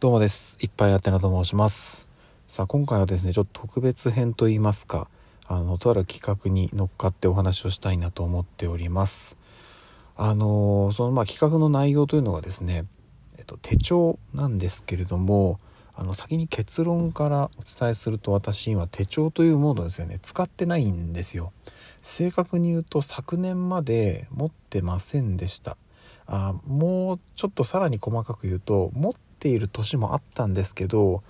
どうもです。いっぱいあてなと申します。さあ今回はですねちょっと特別編と言いますかあのとある企画に乗っかってお話をしたいなと思っております。あのそのまあ企画の内容というのがですねえっと手帳なんですけれどもあの先に結論からお伝えすると私今手帳というものをですよね。使ってないんですよ。正確に言うと昨年まで持ってませんでした。あもうちょっとさらに細かく言うと持っている年もあったんですけど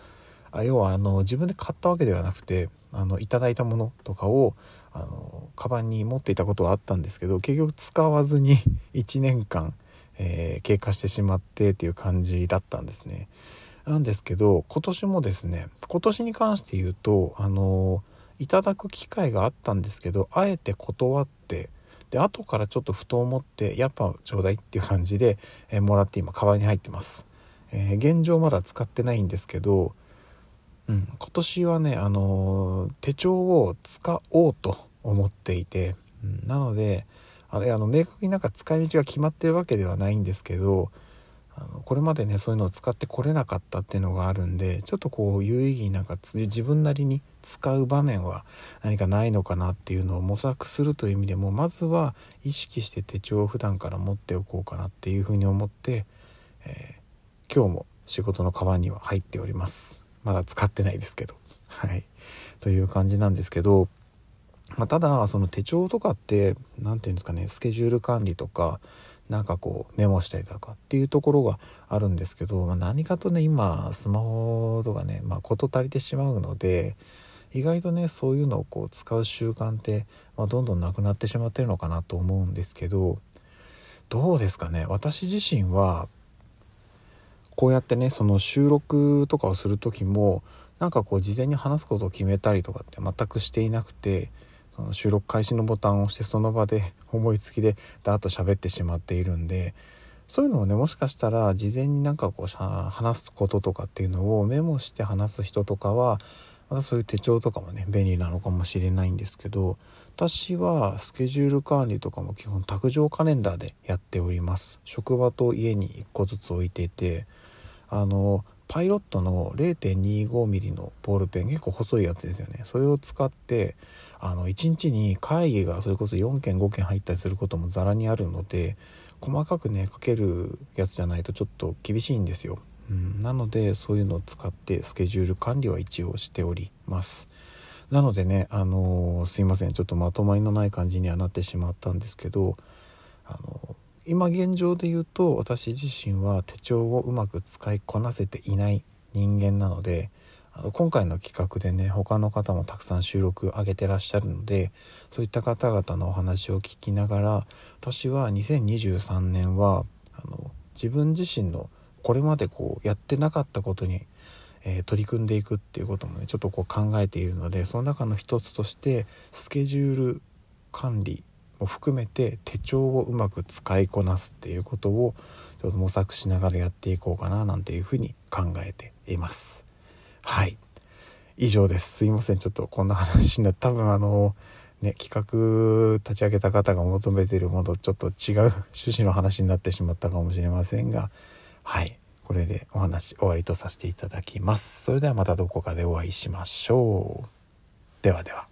あ要はあの自分で買ったわけではなくてあのいただいたものとかをあのカバンに持っていたことはあったんですけど結局使わずに 1年間、えー、経過してしまってっていう感じだったんですね。なんですけど今年もですね今年に関して言うとあのいただく機会があったんですけどあえて断ってで後からちょっとふと思ってやっぱちょうだいっていう感じで、えー、もらって今カバンに入ってます。えー、現状まだ使ってないんですけど、うん、今年はね、あのー、手帳を使おうと思っていて、うん、なのであれあの明確になんか使い道が決まってるわけではないんですけどあのこれまでねそういうのを使ってこれなかったっていうのがあるんでちょっとこう有意義になんか自分なりに使う場面は何かないのかなっていうのを模索するという意味でもまずは意識して手帳を普段から持っておこうかなっていうふうに思って、え今日も仕事のカバンには入っております。まだ使ってないですけど。はい。という感じなんですけど、まあ、ただその手帳とかって何て言うんですかねスケジュール管理とかなんかこうメモしたりとかっていうところがあるんですけど、まあ、何かとね今スマホとかね、まあ、事足りてしまうので意外とねそういうのをこう使う習慣って、まあ、どんどんなくなってしまってるのかなと思うんですけどどうですかね？私自身はこうやってねその収録とかをする時もなんかこう事前に話すことを決めたりとかって全くしていなくてその収録開始のボタンを押してその場で思いつきでダーッと喋ってしまっているんでそういうのをねもしかしたら事前になんかこう話すこととかっていうのをメモして話す人とかはまたそういう手帳とかもね便利なのかもしれないんですけど私はスケジュール管理とかも基本卓上カレンダーでやっております。職場と家に1個ずつ置いていてあのパイロットの 0.25mm のボールペン結構細いやつですよね。それを使ってあの1日に会議がそれこそ4件5件入ったりすることもざらにあるので細かくね書けるやつじゃないとちょっと厳しいんですよ、うん、なのでそういうのを使ってスケジュール管理は一応しております。なのでねあのー、すいません。ちょっとまとまりのない感じにはなってしまったんですけどあの今現状で言うと私自身は手帳をうまく使いこなせていない人間なので今回の企画でね他の方もたくさん収録上げてらっしゃるのでそういった方々のお話を聞きながら私は2023年はあの自分自身のこれまでこうやってなかったことに、えー、取り組んでいくっていうこともねちょっとこう考えているのでその中の一つとしてスケジュール管理も含めて手帳をうまく使いこなすっていうことをちょっと模索しながらやっていこうかななんていうふうに考えています。はい。以上です。すいません。ちょっとこんな話になって多分あのね企画立ち上げた方が求めているものとちょっと違う趣旨の話になってしまったかもしれませんがはい。これでお話終わりとさせていただきます。それではまたどこかでお会いしましょう。ではでは。